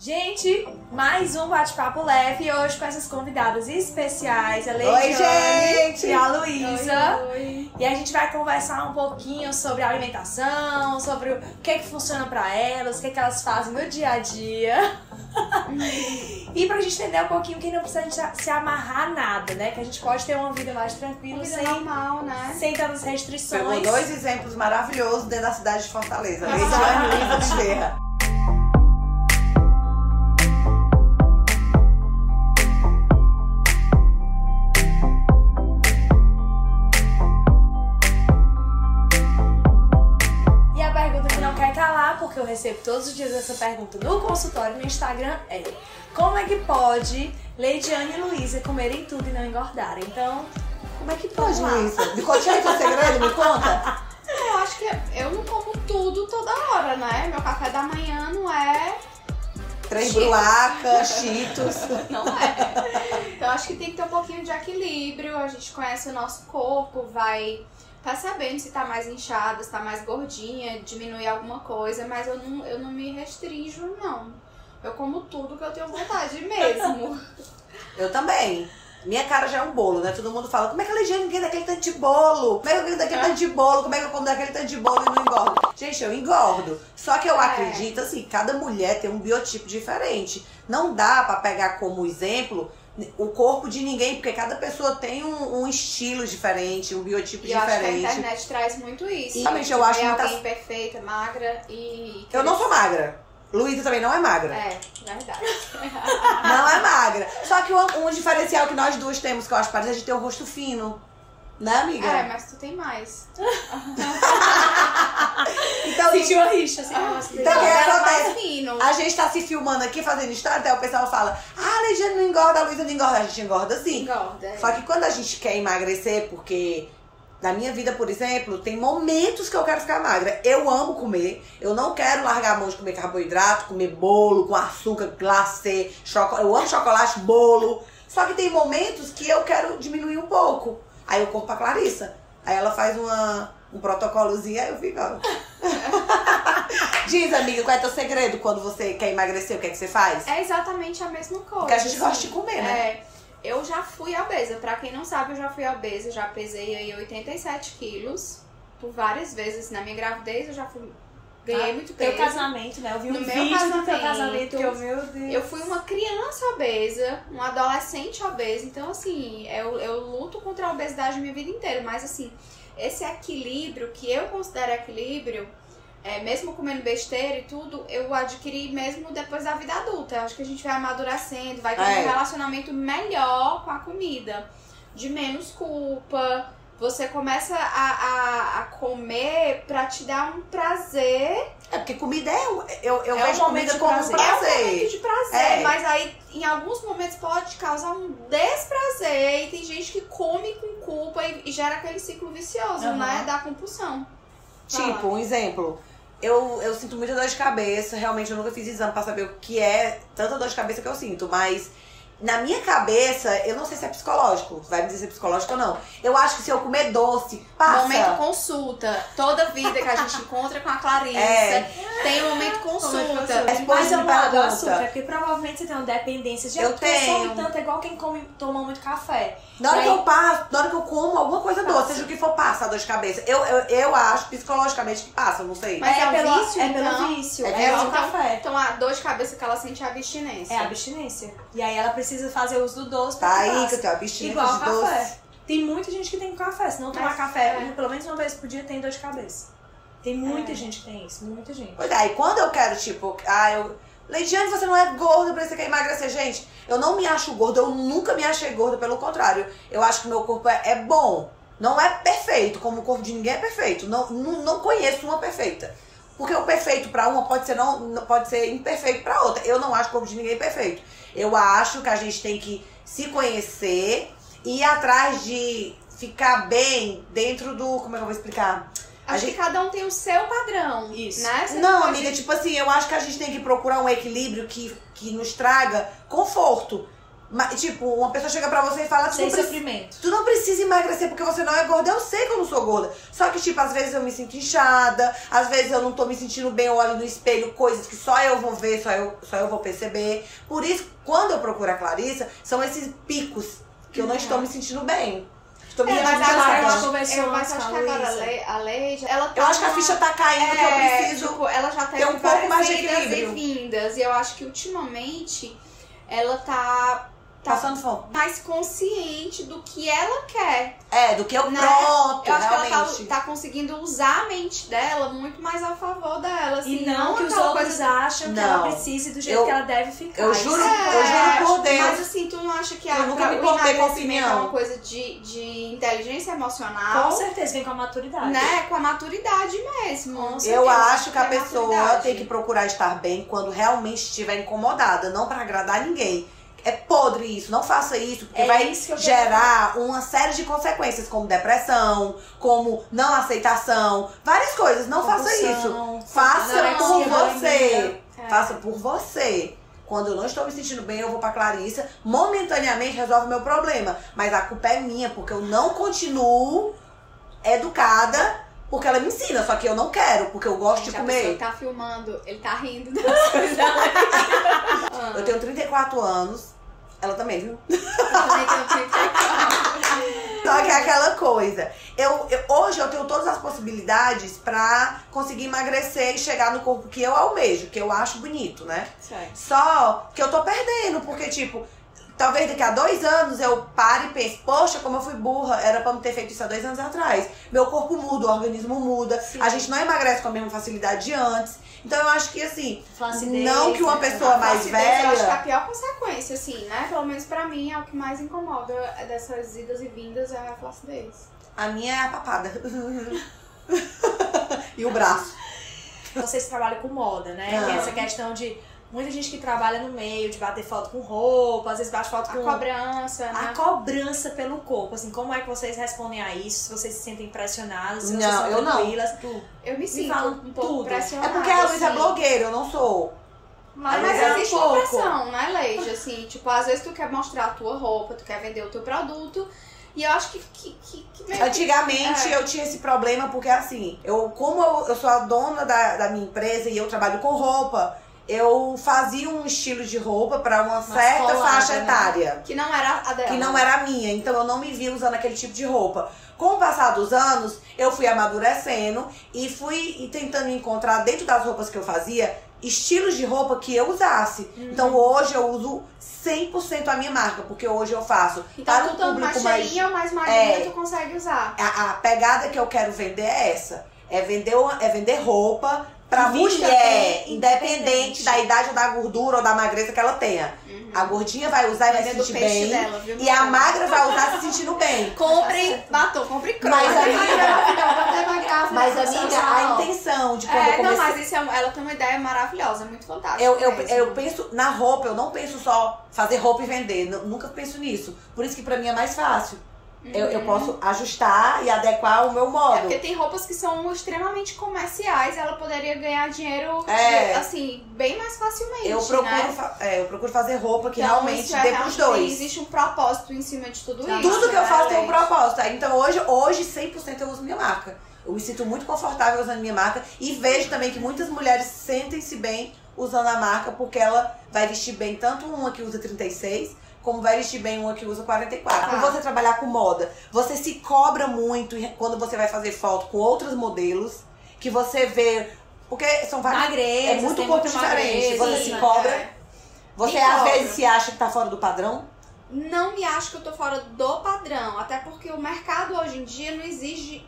Gente, mais um bate-papo leve hoje com essas convidadas especiais, a Oi, Leidiane gente! e a Luísa. E a gente vai conversar um pouquinho sobre alimentação, sobre o que que funciona pra elas, o que que elas fazem no dia a dia. e pra gente entender um pouquinho que não precisa se amarrar a nada, né? Que a gente pode ter uma vida mais tranquila, vida sem, normal, né? sem tantas Pegou restrições. dois exemplos maravilhosos dentro da cidade de Fortaleza. Ah. Leidiane e Luísa Bezerra. Recebo todos os dias essa pergunta no consultório no Instagram, é como é que pode Leidiane e Luísa comerem tudo e não engordarem? Então, Como é que pode. Luísa? Me conte aí teu segredo, me conta. Eu acho que eu não como tudo toda hora, né? Meu café da manhã não é. Três bruacas, cheetos. Não é. Então eu acho que tem que ter um pouquinho de equilíbrio. A gente conhece o nosso corpo, vai percebendo se tá mais inchada, se tá mais gordinha, diminuir alguma coisa, mas eu não, eu não me restringo, não. Eu como tudo que eu tenho vontade mesmo. Eu também. Minha cara já é um bolo, né? Todo mundo fala, como é que a Leidiane ganha daquele tanto de bolo? Como é que eu daquele tanto de bolo? Como é que eu como daquele tanto de bolo e não engordo? Gente, eu engordo. Só que eu É. acredito, assim, cada mulher tem um biotipo diferente. Não dá pra pegar como exemplo o corpo de ninguém, porque cada pessoa tem um, um estilo diferente, um biotipo E eu acho que a diferente. internet traz muito isso. De eu acho ver muita- alguém perfeita, magra e. Eu não sou magra. Luísa também não é magra. É, verdade. Não é magra. Só que um, um diferencial que nós duas temos, que eu acho parecido, é de ter um rosto fino. Né, amiga? É, mas tu tem mais. Então, sentiu a rixa, assim, nossa, Então, o que Ela acontece? a gente tá se filmando aqui, fazendo história, até o pessoal fala, ah, a Leidiane não engorda, a Luísa não engorda. A gente engorda sim. Engorda. é. Só que quando a gente quer emagrecer, porque na minha vida, por exemplo, tem momentos que eu quero ficar magra. Eu amo comer, eu não quero largar a mão de comer carboidrato, comer bolo com açúcar, glacê, chocolate. Eu amo chocolate, bolo. Só que tem momentos que eu quero diminuir um pouco. Aí eu corro pra Clarissa. Aí ela faz uma, um protocolozinho, aí eu fico, ó. Diz, amiga, qual é teu segredo quando você quer emagrecer? O que é que você faz? É exatamente a mesma coisa. Porque a gente assim. gosta de comer, né? É, eu já fui obesa. Pra quem não sabe, eu já fui obesa. Já pesei aí 87 quilos. Por várias vezes. Na minha gravidez, eu já fui... Ganhei Ah, muito Teu peso. casamento, né? Eu vi um No meu vídeo do teu casamento, casamento eu, meu Deus. Eu fui uma criança obesa, um adolescente obesa, então assim, eu, eu luto contra a obesidade minha vida inteira, mas assim, esse equilíbrio que eu considero equilíbrio, é, mesmo comendo besteira e tudo, eu adquiri mesmo depois da vida adulta. Eu acho que a gente vai amadurecendo, vai tendo É. um relacionamento melhor com a comida, de menos culpa. Você começa a, a, a comer pra te dar um prazer É porque comida é. um- Eu, eu É um vejo momento comida como prazer. um É um prazer. momento de prazer, É. mas aí em alguns momentos pode causar um desprazer e tem gente que come com culpa e, e gera aquele ciclo vicioso, Aham. né? Da compulsão. Tipo, um exemplo. Eu, eu sinto muita dor de cabeça. Realmente, eu nunca fiz exame pra saber o que é tanta dor de cabeça que eu sinto. Mas na minha cabeça, eu não sei se é psicológico. Vai me dizer se é psicológico ou não. Eu acho que se eu comer doce, passa. Momento consulta. Toda vida que a gente encontra com a Clarissa É. tem um momento consulta. Responde Mas eu me não do pergunta. açúcar, porque provavelmente você tem uma dependência. Já Eu tenho. tanto, é igual quem come, toma muito café. Na hora E que aí- eu passo, na hora que eu como alguma coisa doce, Passa. seja o que for, passa a dor de cabeça. Eu, eu, eu acho psicologicamente que passa, eu não sei. Mas é um pelo, vício, é pelo então? vício. É É, vício, igual o então? café. Então a dor de cabeça que ela sente é a abstinência. É abstinência. E aí ela precisa fazer uso do doce pra Tá aí que eu tenho abstinência Igual de café. doce. Tem muita gente que tem café. Se não tomar Mas, café é. pelo menos uma vez por dia, tem dor de cabeça. Tem muita É. gente que tem isso. Muita gente. Pois é, e quando eu quero, tipo, ah, eu. Leidiane, você não é gorda, por isso você quer emagrecer. Gente, eu não me acho gorda, eu nunca me achei gorda, pelo contrário. Eu acho que meu corpo é, é bom. Não é perfeito, como o corpo de ninguém é perfeito. Não, não, não conheço uma perfeita. Porque o perfeito pra uma pode ser, não, pode ser imperfeito pra outra. Eu não acho o corpo de ninguém perfeito. Eu acho que a gente tem que se conhecer e ir atrás de ficar bem dentro do. Como é que eu vou explicar? A Acho gente- que cada um tem o seu padrão. Isso. Né? Você Não, pode- amiga, tipo assim, eu acho que a gente tem que procurar um equilíbrio que, que nos traga conforto. Mas, tipo, uma pessoa chega pra você e fala, tu Sem não, precisa, sofrimento. tu não precisa emagrecer porque você não é gorda. Eu sei que eu não sou gorda. Só que, tipo, às vezes eu me sinto inchada, às vezes eu não tô me sentindo bem, eu olho no espelho, coisas que só eu vou ver, só eu, só eu vou perceber. Por isso, quando eu procuro a Clarissa, são esses picos que eu não estou me sentindo bem. Estou me É, mas sentindo agora a eu gente acho, conversou eu, mas acho que a agora a lei, a lei, ela tá Eu acho que a numa- ficha tá caindo, que eu É, preciso. tipo, ela já ter um pouco mais de equilíbrio. e vindas. E eu acho que ultimamente ela tá, tá Passando fome. mais consciente do que ela quer. É, do que eu Né? pronto, Eu acho que realmente. ela tá, tá conseguindo usar a mente dela muito mais a favor dela. Assim, E não que os outros coisa acham que ela Não. precise do jeito Eu- que ela deve ficar. eu juro- é- eu juro por Deus. Mas assim, tu não acha que a, Eu nunca que me com a emagrecimento opinião. é uma coisa de, de inteligência Com emocional? certeza, vem com a maturidade. Né? Com a maturidade mesmo. Com Eu acho que a é pessoa maturidade. tem que procurar estar bem quando realmente estiver incomodada, não pra agradar ninguém. É podre isso, não faça isso, porque É vai isso gerar uma série de consequências, como depressão, como não aceitação, várias coisas. Não faça isso. Faça por você. É. Faça por você. Quando eu não estou me sentindo bem, eu vou pra Clarissa. Momentaneamente resolve o meu problema. Mas a culpa é minha, porque eu não continuo educada, porque ela me ensina. Só que eu não quero, porque eu gosto de Gente, pessoa comer. que tá filmando, ele tá rindo das coisas. Eu tenho 34 anos. Ela também, viu? eu também tenho 34. Só que é aquela coisa. Eu, eu- hoje eu tenho todas as possibilidades pra conseguir emagrecer e chegar no corpo que eu almejo, que eu acho bonito, né? Certo. Só que eu tô perdendo, porque, tipo, talvez daqui a dois anos eu pare e pense, poxa, como eu fui burra, era pra me ter feito isso há dois anos atrás. Meu corpo muda, o organismo muda, Sim. a gente não emagrece com a mesma facilidade de antes. Então eu acho que assim, Flacidez, não que uma né? pessoa mais Flacidez, Eu acho que é a velha. pior consequência, assim, né? Pelo menos pra mim, é o que mais incomoda dessas idas e vindas é a flacidez. A minha é a papada. e o braço. Vocês trabalham com moda, né? Ah. Tem essa questão de muita gente que trabalha no meio, de bater foto com roupa, às vezes bate foto A com. cobrança, A né? cobrança pelo corpo, assim, como é que vocês respondem a isso? Se vocês se sentem pressionadas, se vocês Não, são eu não. tranquilas. Eu me sinto fala um pouco tudo. pressionada. É porque a Luísa é assim. blogueira, eu não sou. Mas, Mas é um existe uma pouco. pressão, né, Leide? Assim, tipo, às vezes tu quer mostrar a tua roupa, tu quer vender o teu produto. E eu acho que, que, que, que meio que- Antigamente É. eu tinha esse problema porque assim, eu como eu, eu sou a dona da, da minha empresa e eu trabalho com roupa, eu fazia um estilo de roupa pra uma certa colada, faixa né? etária. Que não era a dela. que não era minha, então eu não me via usando aquele tipo de roupa. Com o passar dos anos, eu fui amadurecendo e fui tentando encontrar dentro das roupas que eu fazia estilos de roupa que eu usasse. Então hoje eu uso 100% a minha marca, porque hoje eu faço Então, para um mais público mais cheinha mais magrinha, É. tu consegue usar. a, a pegada que eu quero vender é essa. É vender, uma- é vender roupa pra mulher, bem, independente independente. da idade ou da gordura ou da magreza que ela tenha. A gordinha vai usar e vai se sentir Uhum. bem. dela, viu, e a magra vai usar se sentindo bem. Compre batom, compre cromo. Mas, amiga- Mas, amiga, a intenção de quando eu É, não, comecei. mas isso é, ela tem uma ideia maravilhosa, muito fantástica. Eu, eu, mesmo. eu penso na roupa, eu não penso só fazer roupa e vender. nu- Nunca penso nisso. Por isso que pra mim é mais fácil. Eu, eu posso ajustar e adequar o meu É modo. porque tem roupas que são extremamente comerciais, ela poderia ganhar dinheiro, É. assim, bem mais facilmente, Eu procuro, né? é, eu procuro fazer roupa que Então, realmente é dê pros dois. Existe um propósito em cima de tudo isso. Tudo que eu né, faço tem um propósito. Então hoje, hoje 100% eu uso minha marca. Eu me sinto muito confortável usando minha marca e vejo também que muitas mulheres sentem-se bem usando a marca porque ela vai vestir bem tanto uma que usa 36 como vai vestir bem uma que usa 44. Tá. Por você trabalhar com moda, você se cobra muito quando você vai fazer foto com outros modelos que você vê porque são vários Magreza, é muito corpo diferente. magreza, Você se né? cobra. É. Você Me às cobra. vezes se acha que tá fora do padrão. Não me acho que eu tô fora do padrão, até porque o mercado hoje em dia não exige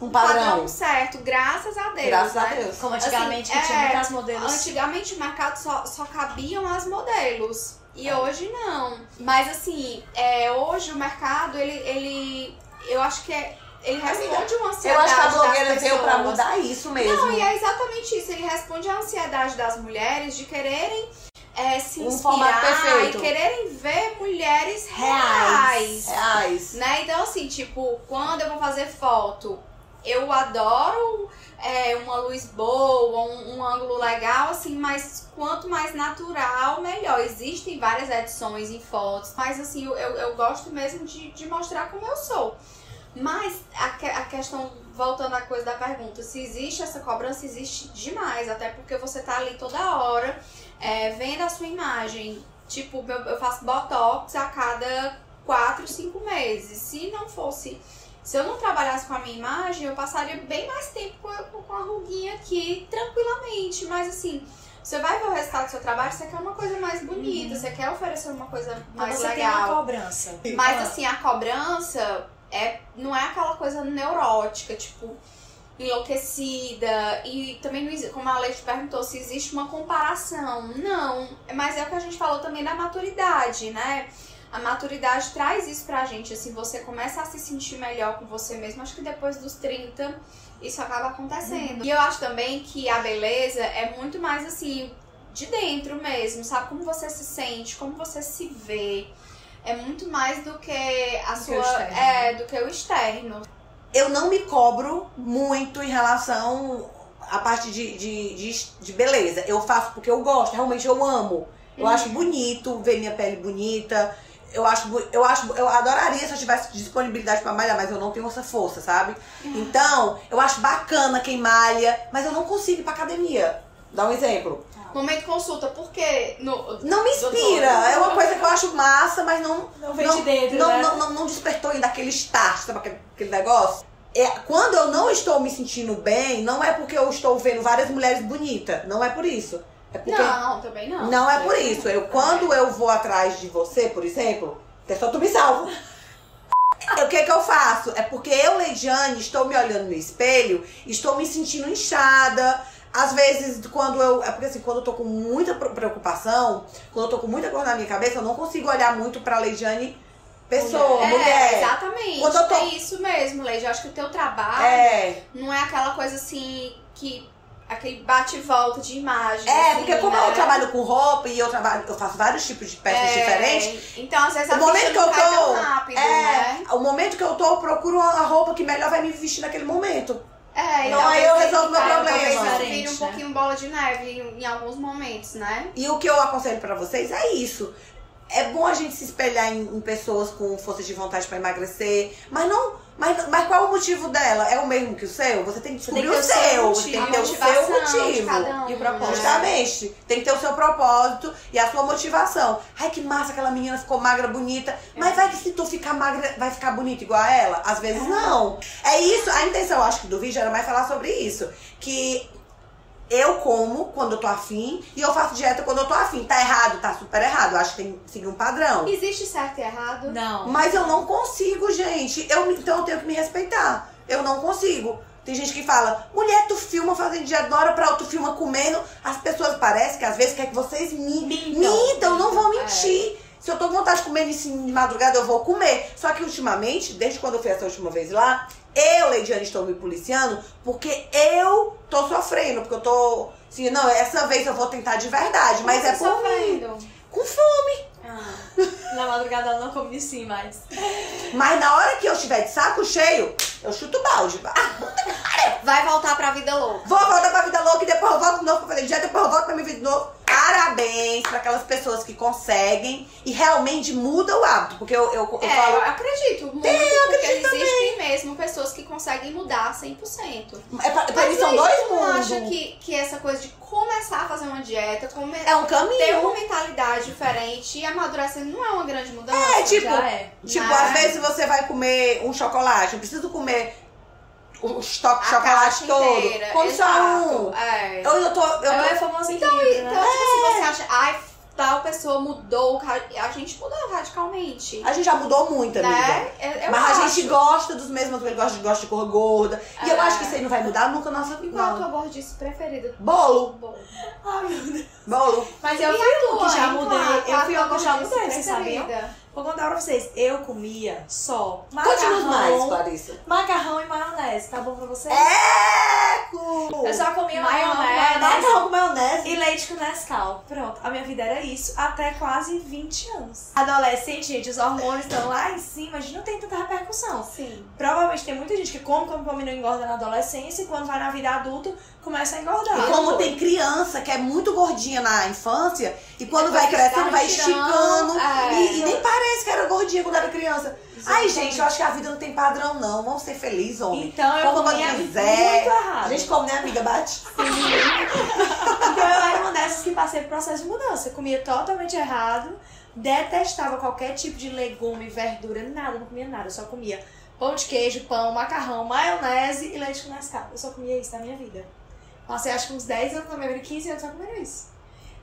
Um um padrão. padrão certo, graças a Deus, Graças né? a Deus. Como antigamente Assim, que tinha é, muitas modelos. Antigamente o mercado só, só cabiam as modelos. E hoje não. Mas assim, é, hoje o mercado, ele, ele. Eu acho que é. Ele responde uma Eu ansiedade. acho que a blogueira veio pra mudar isso mesmo. Não, e é exatamente isso. Ele responde à ansiedade das mulheres de quererem é, se Um inspirar perfeito. e quererem ver mulheres Reais. reais. Reais. Né? Então, assim, tipo, quando eu vou fazer foto, eu adoro é, uma luz boa, um, um ângulo legal, assim, mas quanto mais natural, melhor. Existem várias edições em fotos, mas assim, eu, eu, eu gosto mesmo de, de mostrar como eu sou. Mas a, a questão, voltando à coisa da pergunta, se existe essa cobrança, existe demais, até porque você tá ali toda hora é, vendo a sua imagem. Tipo, eu, eu faço botox a cada 4, 5 meses. Se não fosse. Se eu não trabalhasse com a minha imagem, eu passaria bem mais tempo com a, com a ruguinha aqui, tranquilamente. Mas assim, você vai ver o resultado do seu trabalho, você quer uma coisa mais bonita, você quer oferecer uma coisa Então mais você tem legal. uma cobrança. Mas Ah. assim, a cobrança é, não é aquela coisa neurótica, tipo, enlouquecida. E também, não como a Leite perguntou, se existe uma comparação. Não, mas é o que a gente falou também da maturidade, né? A maturidade traz isso pra gente, assim, você começa a se sentir melhor com você mesmo. Acho que depois dos 30 isso acaba acontecendo. E eu acho também que a beleza é muito mais assim, de dentro mesmo, sabe? Como você se sente, como você se vê. É muito mais do que a Do que sua. o externo. É, do que o externo. Eu não me cobro muito em relação à parte de, de, de, de beleza. Eu faço porque eu gosto, realmente eu amo. Eu acho bonito ver minha pele bonita. Eu acho, eu acho, eu adoraria se eu tivesse disponibilidade pra malhar, mas eu não tenho essa força, sabe? Então, eu acho bacana quem malha, mas eu não consigo ir pra academia. Dá um exemplo. Momento consulta, porque no, Não me inspira. É uma coisa que eu acho massa, mas não. Não vem de dentro, não, né? não, não, não despertou ainda aquele start, sabe aquele, aquele negócio? É, quando eu não estou me sentindo bem, não é porque eu estou vendo várias mulheres bonitas. Não é por isso. É porque. Não, também não. Não é por isso. Eu, quando eu vou atrás de você, por exemplo, é só tu me salva. O que que eu faço? É porque eu, Leidiane, estou me olhando no espelho, estou me sentindo inchada. Às vezes, quando eu. É porque assim, quando eu tô com muita pre- preocupação, quando eu tô com muita coisa na minha cabeça, eu não consigo olhar muito pra Leidiane pessoa, É, mulher. exatamente. Quando eu tô- É isso mesmo, Leide. Eu acho que o teu trabalho É. não é aquela coisa assim que. Aquele bate e volta de imagem. É, assim, porque como né? eu trabalho com roupa e eu trabalho, eu faço vários tipos de peças É, diferentes, Então, às vezes a O momento que eu tô- rápido, É, né? o momento que eu tô, eu procuro a roupa que melhor vai me vestir naquele momento. É, Então, e aí eu resolvo meu problema. Talvez vire um né? pouquinho bola de neve em, em alguns momentos, né? E o que eu aconselho pra vocês é isso. É bom a gente se espelhar em, em pessoas com força de vontade pra emagrecer, mas não. Mas, mas qual é o motivo dela? É o mesmo que o seu? Você tem que descobrir Tem que o ter o seu seu. motivo. Você tem que ter o seu motivo. um, E o propósito. né? Justamente. Tem que ter o seu propósito e a sua motivação. Ai, que massa, aquela menina ficou magra, bonita. Mas vai que se tu ficar magra, vai ficar bonita igual a ela? Às vezes não. É isso, a intenção, eu acho que do vídeo era mais falar sobre isso. Que eu como quando eu tô afim e eu faço dieta quando eu tô afim. Tá errado? Tá super errado. Eu acho que tem que seguir um padrão. Existe certo e errado? Não. Mas eu não consigo, gente. Eu, então eu tenho que me respeitar. Eu não consigo. Tem gente que fala, mulher, tu filma fazendo dieta, da hora pra outra, tu filma comendo. As pessoas parecem que às vezes querem que vocês mi Mintam. mintam. não vão É. mentir. Se eu tô com vontade de comer de madrugada, eu vou comer. Só que ultimamente, desde quando eu fui essa última vez lá, eu, Leidiane, estou me policiando porque eu tô sofrendo. Porque eu tô. Assim, não, essa vez eu vou tentar de verdade. Mas é você por mim. sofrendo? Com fome. Na madrugada ela não come sim mais. Mas na hora que eu estiver de saco cheio, eu chuto o balde. Vai voltar pra vida louca. Vou voltar pra vida louca e depois eu volto de novo pra fazer dieta, depois eu volto pra minha vida de novo. Parabéns pra aquelas pessoas que conseguem e realmente mudam o hábito. Porque eu, eu, eu É, falo. eu acredito muito, porque existem mesmo pessoas que conseguem mudar 100%. É pra, pra Mas são dois mundos. acha que, que essa coisa de começar a fazer uma dieta, come... É um caminho. ter uma mentalidade diferente e amadurecer não é uma grande mudança? É, tipo, é. Tipo, às vezes você vai comer um chocolate, eu preciso comer o estoque de a chocolate todo. Come só um. É. Eu, eu tô. Eu tô é famosa Então, então né? tipo assim, você acha, ai, tal pessoa mudou, a gente mudou radicalmente. A gente já mudou muito, amiga. Né? Eu- eu Mas a acho. gente gosta dos mesmos gosta, de- gosta de cor gorda. E eu É. acho que isso aí não vai mudar nunca na nossa vida. Qual a não. tua gordice preferida? Bolo. Bom. Ai, meu Deus. Bolo. Mas eu a fui um tua, que já mudei. A- Eu a fui um que já mudei, vocês sabiam? Vou contar pra vocês. Eu comia só Conte-nos mais, macarrão, Clarissa. macarrão e maionese. Tá bom pra vocês? É! Macarrão. Eu só comia Maionese. Macarrão com maionese. e leite com Nescau. Pronto, a minha vida era isso até quase 20 anos. Adolescente, gente, os hormônios estão lá em cima, a gente não tem tanta repercussão. Sim. Provavelmente tem muita gente que come, come, come e não engorda na adolescência e quando vai na vida adulta começa a engordar. E como tem criança que é muito gordinha na infância, e quando vai crescendo, vai esticando. é. E, e nem parece que era gordinha quando era criança. Ai, Exatamente. gente, eu acho que a vida não tem padrão, não. Vamos ser felizes, homem. Então eu Como muito quiser. errado. A gente come, né, amiga? Bate. Então eu era uma dessas que passei por processo de mudança. Eu comia totalmente errado, detestava qualquer tipo de legume, verdura, nada, não comia nada. Eu só comia pão de queijo, pão, macarrão, maionese e leite com Nescau. Eu só comia isso na minha vida. Passei acho que uns 10 anos na minha vida, 15 anos só comendo isso.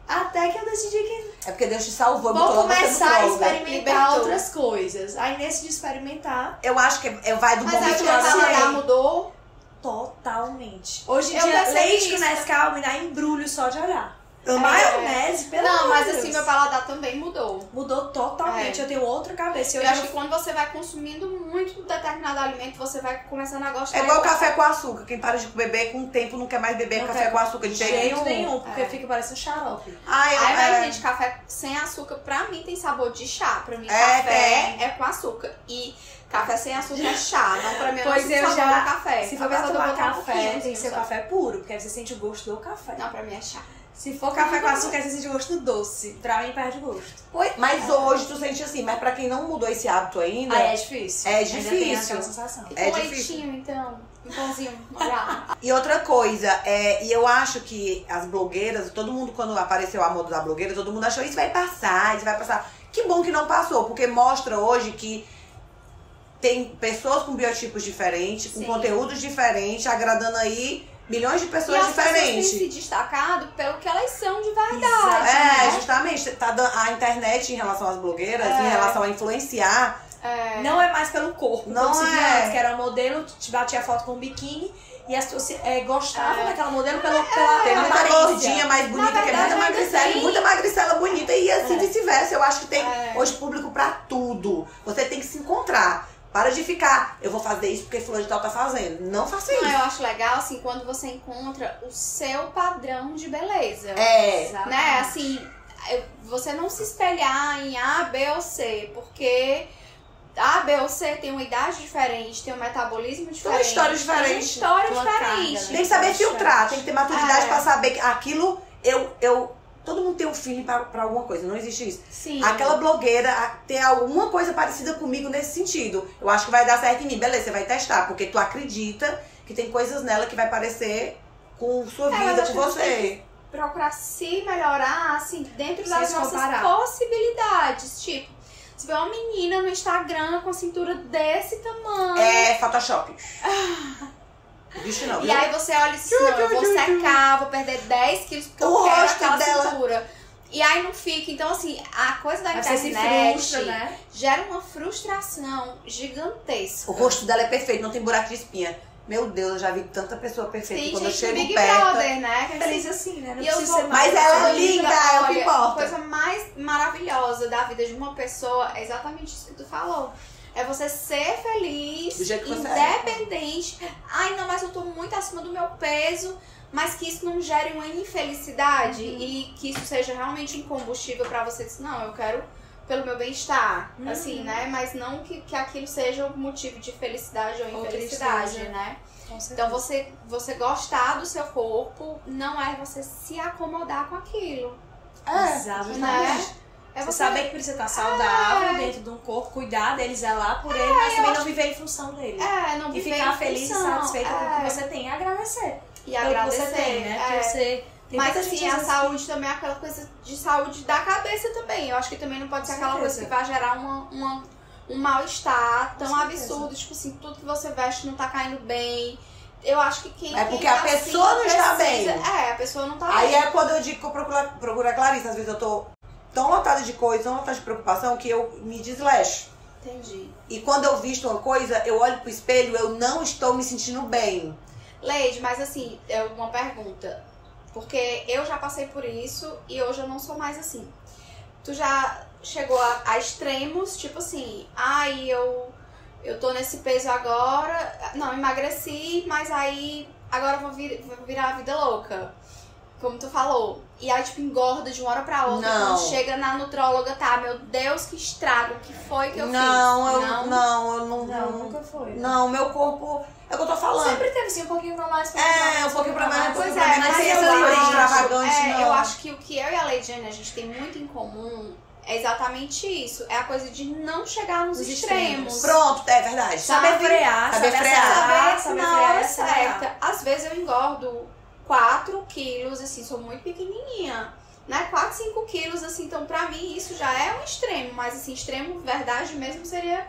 Até que eu decidi que É porque Deus te salvou. vou começar a experimentar Libertou. outras coisas. Aí nesse de experimentar, Eu acho que é- vai do Mas bom aí que o te meu paladar mudou. totalmente. Hoje em Eu dia, leite com. Nescau me dá embrulho só de olhar. Eu- Maionese, pelo Não, mas assim, Deus. meu paladar também mudou. Mudou totalmente. É. Eu tenho outra cabeça. Eu Eu, acho que quando você vai consumindo muito determinado alimento, você vai começando a gostar. É igual café com açúcar. Quem para de beber com o tempo não quer mais beber Não café quer com açúcar de jeito jeito nenhum. nenhum, porque É. fica parecendo xarope. Ai, mas, é, gente, café sem açúcar, pra mim, tem sabor de chá. Pra mim, É, café é. com açúcar. E café sem açúcar é chá. Não, pra mim, Pois não eu sabor já- café. Se for pra tomar um café, tem que assim, ser café puro, porque aí você sente o gosto do café. Não, pra mim é chá. Se for café com açúcar, você sente gosto doce. Pra mim, perde o gosto. Oi, Mas hoje tu sente assim, mas pra quem não mudou esse hábito ainda, Aí é difícil. É difícil. sensação. É Com difícil. leitinho, então. Um pãozinho. E outra coisa, é, e eu acho que as blogueiras, todo mundo, quando apareceu a moda da blogueira, todo mundo achou isso vai passar, isso vai passar. Que bom que não passou, porque mostra hoje que tem pessoas com biotipos diferentes, com Sim. conteúdos diferentes, agradando aí milhões de E pessoas as pessoas têm diferentes. se destacado pelo que elas são de verdade. Exato. É, né? justamente, tá a internet em relação às blogueiras, É. em relação a influenciar, É. Não é mais pelo corpo. Não como é. antes, que era modelo, te batia foto com um biquíni e as pessoas é, gostavam É. daquela modelo pelo, pela Tem muita aparência. gordinha mais bonita, que é verdade, muita magricela, e tem. muita magricela bonita, e assim É. vice-versa. Eu acho que tem É. hoje público pra tudo. Você tem que se encontrar. Para de ficar, eu vou fazer isso porque fulano de tal tá fazendo. Não faça Não, isso. eu acho legal, assim, quando você encontra o seu padrão de beleza. É. Exatamente. Né, assim, você não se espelhar em A, B ou C, porque A, B ou C tem uma idade diferente, tem um metabolismo diferente. uma história Tem uma diferente. história Uma diferente. carga, né? Tem que saber filtrar, tem que ter maturidade É. pra saber que aquilo eu. eu todo mundo tem um feeling pra, pra alguma coisa, não existe isso. Sim. Aquela blogueira tem alguma coisa parecida comigo nesse sentido. Eu acho que vai dar certo em mim. Beleza, você vai testar, porque tu acredita que tem coisas nela que vai parecer com sua É, vida, com você. procurar se melhorar, assim, dentro das nossas comparar. possibilidades. Tipo, se vê uma menina no Instagram com cintura desse tamanho. É Photoshop. Vixe não, E aí você olha assim, não, eu vou secar, vou perder 10 quilos porque eu O quero rosto aquela dela. cintura. E aí não fica. Então, assim, a coisa da Aí você se internet frustra, né? gera uma frustração gigantesca. O rosto dela é perfeito, não tem buraco de espinha. Meu Deus, eu já vi tanta pessoa perfeita. Tem quando eu gente no chego Big perto. Brother, né? que Feliz assim, né? Não E eu vou- Mas ela é linda, é o que importa. A coisa mais maravilhosa da vida de uma pessoa é exatamente isso que tu falou. É você ser feliz, é. independente. Ai, não, mas eu tô muito acima do meu peso. Mas que isso não gere uma infelicidade Uhum. e que isso seja realmente um combustível pra você dizer, não, eu quero pelo meu bem-estar, Uhum. assim, né? Mas não que, que aquilo seja um motivo de felicidade ou Ou infelicidade, tristeza. né? Então você, você gostar do seu corpo não é você se acomodar com aquilo. É, Exatamente. Né? É Você saber que precisa estar saudável dentro de um corpo, cuidar dele, zelar por ele, mas também não viver em função dele. É, não E viver ficar em feliz e função, satisfeito com o é, que você tem e agradecer. E pelo que agradecer. você tem, né? é. Porque você tem Mas assim, a vezes, saúde também é aquela coisa de saúde da cabeça também. Eu acho que também não pode ser aquela coisa que vai gerar uma, uma- um mal-estar tão absurdo. Tipo assim, tudo que você veste não tá caindo bem. Eu acho que quem. É quem porque a tá pessoa não está bem. É, a pessoa não tá Aí bem. é quando eu digo que eu procuro, procuro a Clarice. Às vezes eu tô tão lotada de coisa, tão lotada de preocupação, que eu me desleixo. Entendi. E quando eu visto uma coisa, eu olho pro espelho, eu não estou me sentindo bem. Leide, mas assim, é uma pergunta. Porque eu já passei por isso e hoje eu não sou mais assim. Tu já chegou a, a extremos, tipo assim, ai, eu, eu tô nesse peso agora, não, emagreci, mas aí agora eu vou, vir, vou virar a vida louca. Como tu falou. E aí, tipo, engorda de uma hora pra outra. Não. Quando chega na nutróloga, tá, meu Deus, que estrago, o que foi que eu não, fiz? eu, não, eu não. Não, nunca foi. Não, meu corpo. É o que eu tô falando. Sempre teve assim, um pouquinho pra mais, pra É, mais, um pouquinho pra mais, um Pois pouquinho é, pra menos. mas Sem eu acho, extravagante, é, não. eu acho que o que eu e a Leidiane a gente tem muito em comum é exatamente isso. É a coisa de não chegar nos extremos. extremos. Pronto, é verdade. Saber Sabe? frear, Saber saber frear. acelerar, Saber saber na frear, hora acelerar. certa. Às vezes eu engordo 4 quilos, assim, sou muito pequenininha. Né? 4, 5 quilos, assim, então pra mim isso já é um extremo. Mas assim, extremo, verdade mesmo, seria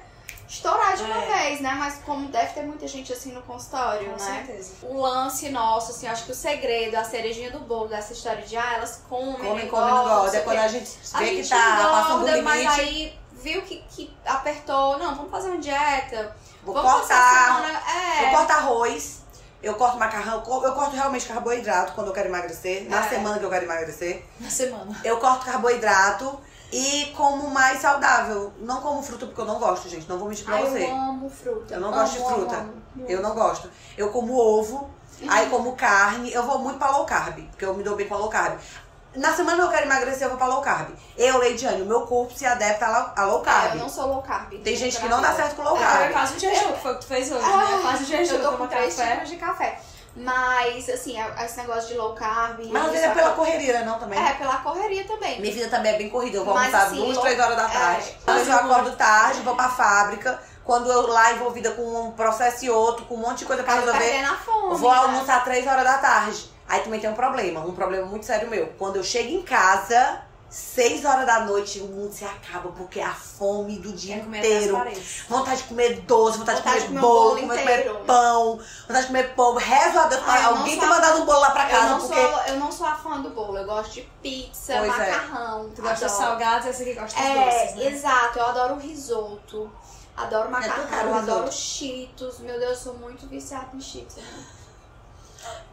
estourar de uma É. vez, né? Mas como deve ter muita gente assim no consultório, Com né? certeza. O lance nosso, assim, acho que o segredo, a cerejinha do bolo dessa história de ah, elas comem, Come, não come, engordam, sei É a gente A vê que gente tá passando do engorda, limite. mas aí viu que, que apertou, não, vamos fazer uma dieta. Vou vamos cortar. a semana- É, corto arroz, eu corto macarrão, eu corto realmente carboidrato quando eu quero emagrecer, na É. semana que eu quero emagrecer. Na semana. Eu corto carboidrato e como mais saudável. Não como fruta porque eu não gosto, gente. Não vou mentir pra Ai, você. eu amo fruta. Eu não Amo, gosto de amo, fruta. amo. Eu não gosto. Eu como ovo, aí como carne. Eu vou muito pra low carb, porque eu me dou bem com a low carb. Na semana que eu quero emagrecer, eu vou pra low carb. Eu, Leidiane, o meu corpo se adapta a low- a low É, carb. eu não sou low carb. Tem gente que não dá certo com low É, carb. quase um jejum, que foi o que tu fez hoje, né? Quase um jejum. Eu tô com três café. tipos de café. Mas, assim, é- esse negócio de low carb. Mas vezes é pela correria, né, não também. É, pela correria também. Minha vida também é bem corrida. Eu vou Mas, almoçar assim, duas, low- três horas da é, tarde. Mas vezes eu eu acordo tarde, vou pra fábrica. Quando eu lá envolvida com um processo e outro, com um monte de coisa pra eu resolver, fome. eu vou né? almoçar três horas da tarde. Aí também tem um problema, um problema muito sério meu. Quando eu chego em casa, seis horas da noite, o mundo se acaba, porque é a fome do dia inteiro. Vontade de comer doce, vontade, Vontade de de comer comer bolo, bolo comer, inteiro. comer pão, vontade de comer pão. Rezo a Deus pra eu alguém sou ter a- mandado um bolo lá pra Eu casa, não, porque. sou, eu não sou a fã do bolo. Eu gosto de pizza, Pois é. macarrão. Tu gosta adoro. salgados essa aqui gosta dos É, doces, né? exato. Eu adoro risoto. Adoro tu, macarrão, o adoro risoto. cheetos. Meu Deus, eu sou muito viciada em cheetos.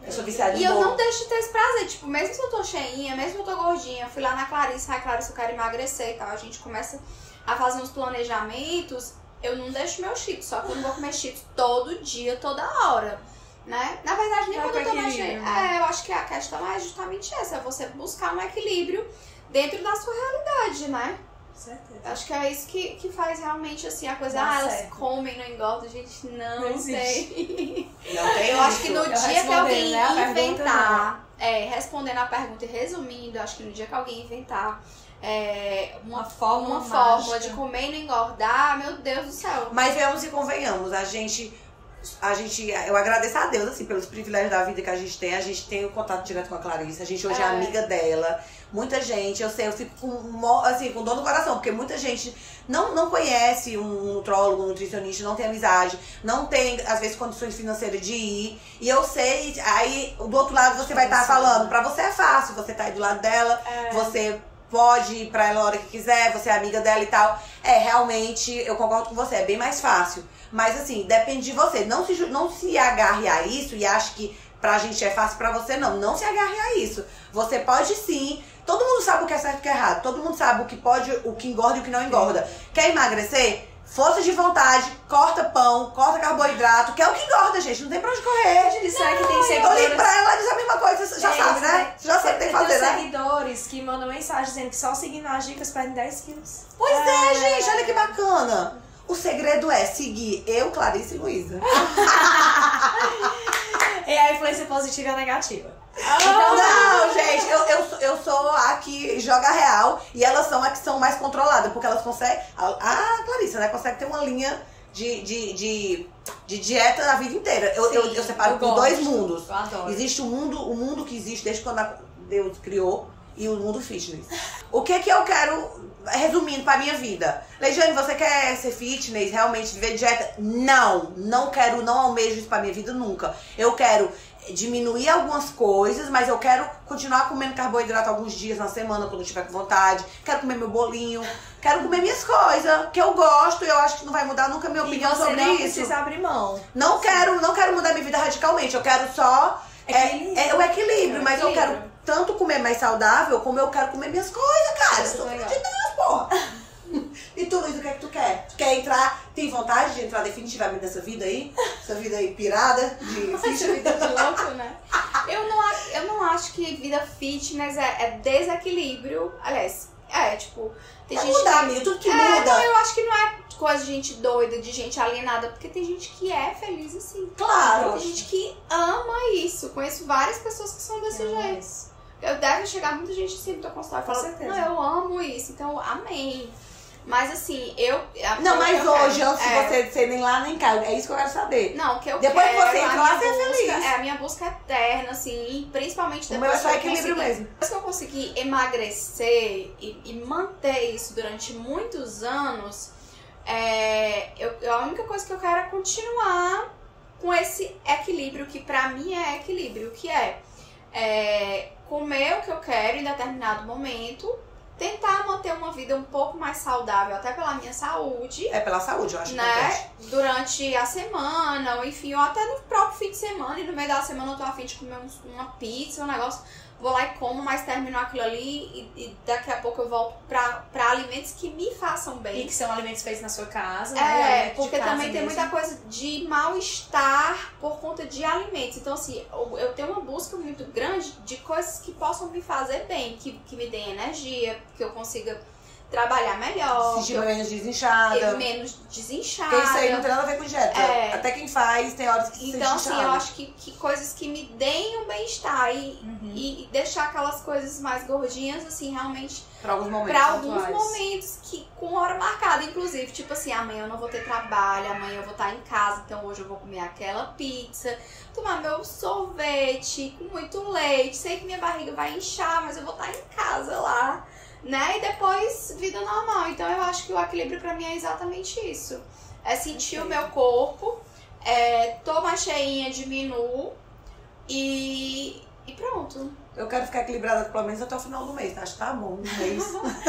Eu sou viciada E eu não deixo de ter esse prazer. Tipo, mesmo se eu tô cheinha, mesmo se eu tô gordinha, eu fui lá na Clarice, ai Clarice, eu quero emagrecer e tal. A gente começa a fazer uns planejamentos. Eu não deixo meu cheetos, só que eu não vou comer cheetos todo dia, toda hora. Né? Na verdade, nem Vai quando eu tô mais equilíbrio, cheia. né? É, eu acho que a questão é justamente essa, é você buscar um equilíbrio dentro da sua realidade, né? Certeza. Acho que é isso que, que faz realmente assim a coisa, Dá ah, elas comem, não engordam, gente, não, Não. Não tem Eu acho que no Eu dia que alguém né, inventar, é, respondendo a pergunta e resumindo, acho que no dia que alguém inventar é, uma, Uma fórmula uma fórmula de comer e não engordar, meu Deus do céu. Mas vemos e convenhamos, a gente. A gente, eu agradeço a Deus, assim, pelos privilégios da vida que a gente tem. A gente tem o contato direto com a Clarice. A gente hoje é, É. amiga dela. Muita gente, eu sei, eu fico com, assim, com dor no coração, porque muita gente não, não conhece um nutrólogo, um nutricionista, não tem amizade, não tem, às vezes, condições financeiras de ir. E eu sei, aí do outro lado você vai estar Sim. falando, pra você é fácil, você tá aí do lado dela, É. você pode ir pra ela a hora que quiser, você é amiga dela e tal. É, realmente, eu concordo com você, é bem mais fácil. Mas assim, depende de você. Não se, não se agarre a isso e ache que pra gente é fácil, pra você não. Não se agarre a isso. Você pode sim. Todo mundo sabe o que é certo e o que é errado. Todo mundo sabe o que pode, o que engorda e o que não engorda. Quer emagrecer? Força de vontade, corta pão, corta carboidrato, que é o que engorda, gente. Não tem pra onde correr. Pode disser que tem Eu li seguidores... pra ela diz a mesma coisa, você já Gente, sabe, né? Você já sabe o que tem que fazer, Tem né? seguidores que mandam mensagem dizendo que só seguindo as dicas perdem 10 quilos. Pois é, gente, olha que bacana. O segredo é seguir eu, Clarice e Luísa. É a influência positiva e a negativa. Então, não, gente, eu, eu, sou- eu sou a que joga real e elas são a que são mais controladas, porque elas conseguem. A, a Clarissa, né, consegue ter uma linha de, de, de, de dieta a vida inteira. Eu, eu, Sim, eu separo eu por dois gosto. mundos. Eu adoro. Existe o mundo, o mundo que existe desde quando a- Deus criou e o mundo fitness. O que que eu quero, resumindo pra minha vida? Leidiane, você quer ser fitness, realmente viver dieta? Não, não quero, não almejo isso pra minha vida nunca. Eu quero diminuir algumas coisas, mas eu quero continuar comendo carboidrato alguns dias na semana quando eu tiver com vontade. Quero comer meu bolinho, quero comer minhas coisas, que eu gosto e eu acho que não vai mudar nunca a minha opinião sobre não isso. precisa abrir mão. Não quero, não quero mudar minha vida radicalmente. Eu quero só é, Equilíbrio. é o equilíbrio, É mas eu equilíbrio. quero tanto comer mais saudável como eu quero comer minhas coisas, cara. Eu Isso sou é de Deus, porra. E tu, Luiz, o que é que tu quer? Tu quer entrar? Tem vontade de entrar definitivamente nessa vida aí? Essa vida aí pirada de Essa vida de louco, né? Eu não, a- eu não acho que vida fitness é, é desequilíbrio. Aliás, é tipo. Tem Vai gente mudar, que, amiga, tudo que É, muda. não, eu acho que não é coisa de gente doida, de gente alienada, porque tem gente que é feliz assim. Claro. Tem gente que ama isso. Conheço várias pessoas que são desse jeito. Eu deve chegar muita gente assim consultório e Com falar, certeza. não, eu amo isso, então amém. Mas assim, eu. Não, o que mas eu hoje, quero- antes de é, você ser nem lá nem cá, é isso que eu quero saber. Não, o que eu Depois que quero. você a entra lá, minha você é feliz. É a minha busca eterna, assim, e principalmente O depois meu é só que eu equilíbrio consegui- mesmo. Depois que eu consegui emagrecer e, e manter isso durante muitos anos, é, eu, a única coisa que eu quero é continuar com esse equilíbrio, que pra mim é equilíbrio, que é, é comer o que eu quero em determinado momento, tentar manter uma vida um pouco mais saudável, até pela minha saúde, É pela saúde, eu acho né? importante. Durante a semana, ou enfim, ou até no próprio fim de semana, e no meio da semana eu tô afim de comer um- uma pizza, um negócio, vou lá e como, mas termino aquilo ali e, e daqui a pouco eu volto pra, pra alimentos que me façam E bem. que são alimentos feitos na sua casa, né? É, Alimento de porque também tem mesmo. muita coisa de mal-estar por conta de alimentos. Então, assim, eu, eu tenho uma busca muito grande de coisas que possam me fazer bem, que, que me deem energia, que eu consiga trabalhar melhor, Se eu menos desinchada. fique menos desinchada. Porque isso aí não tem nada a ver com dieta. É. Até quem faz tem horas que se Então, assim, eu acho que, que coisas que me deem um bem-estar e, Uhum. e, deixar aquelas coisas mais gordinhas, assim, realmente, Pra alguns momentos. pra alguns pontuais. momentos que com hora marcada, inclusive. Tipo assim, amanhã eu não vou ter trabalho, amanhã eu vou estar em casa, então hoje eu vou comer aquela pizza, tomar meu sorvete com muito leite. Sei que minha barriga vai inchar, mas eu vou estar em casa lá, né? E depois, vida normal. Então eu acho que o equilíbrio pra mim é exatamente isso. É sentir o meu corpo, é, tô mais cheinha, diminuo e, e pronto. Eu quero ficar equilibrada pelo menos até o final do mês. Acho que tá bom no mês.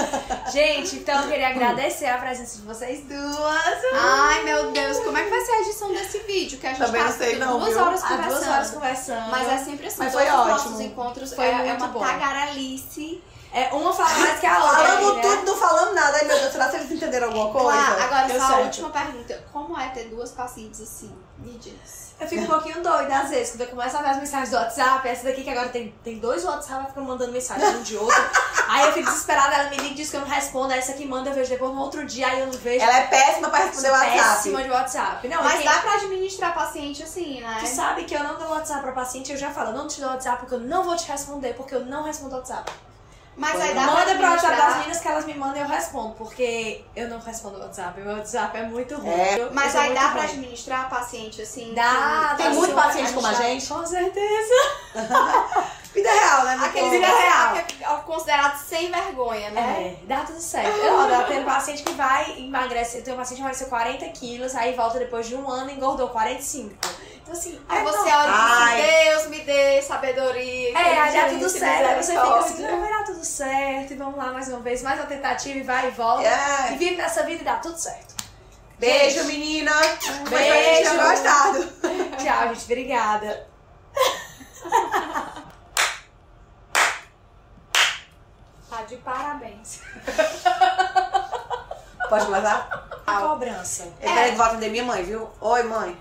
Gente, então eu queria agradecer a presença de vocês duas. Ai, meu Deus, como é que vai ser a edição desse vídeo? Que a gente Também tá sei não, duas viu? horas Há conversando. duas horas conversando. Mas é sempre assim, Mas todos foi os ótimo. nossos encontros Foi é, é muito uma bom. tagarelice. É, uma fala mais que a outra. Falando né? tudo, não falando nada. Ai, meu Deus, será que eles entenderam alguma coisa? Claro, agora deu só a certo. última pergunta. Como é ter duas pacientes assim? Me diz. Eu fico um pouquinho doida às vezes, quando eu começo a ver as mensagens do WhatsApp, essa daqui que agora tem, tem dois WhatsApp, ela fica mandando mensagem um de outro. aí eu fico desesperada, ela me liga e diz que eu não respondo, aí essa aqui manda, eu vejo depois no outro dia, aí eu não vejo. Ela é péssima pra responder o WhatsApp. péssima de WhatsApp. Não, Mas dá pra administrar paciente assim, né? Tu sabe que eu não dou WhatsApp pra paciente, eu já falo, eu não te dou WhatsApp porque eu não vou te responder, porque eu não respondo WhatsApp. Mas aí dá Manda pra pro WhatsApp das meninas que elas me mandam e eu respondo, porque eu não respondo WhatsApp. Meu WhatsApp é muito ruim. É. Eu- Mas eu aí dá pra ruim. administrar paciente assim? Dá, Tem muito paciente como a gente? Com certeza. Vida real, né? Aqueles Vida real. é considerado sem vergonha, né? É, dá tudo certo. Eu, eu tenho paciente que vai emagrece. Eu tenho um paciente que emagreceu 40 quilos, aí volta depois de um ano e engordou 45. Então, assim, Aí é você olha e diz Deus me dê sabedoria. É, aí dá tudo certo. Aí você fica assim, vai dar tudo certo. E vamos lá mais uma vez, mais uma tentativa e vai e volta. É. E vive nessa vida e dá tudo certo. Beijo, menina. Um gente beijo. gostado. Tchau, gente. Obrigada. Tá de parabéns. Pode começar? A cobrança. Eu peraí que vou atender minha mãe, viu? Oi, mãe.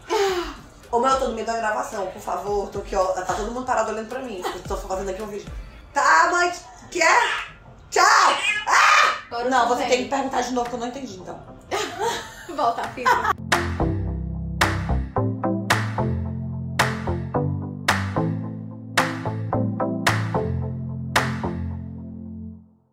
Ô, mãe, eu tô no meio da gravação, por favor. Tô aqui, ó. Tá todo mundo parado olhando pra mim. Eu tô fazendo aqui um vídeo. Tá, mãe. Que é? Tchau! Agora eu Não, você tem que perguntar de novo que eu não entendi, então. Volta fita.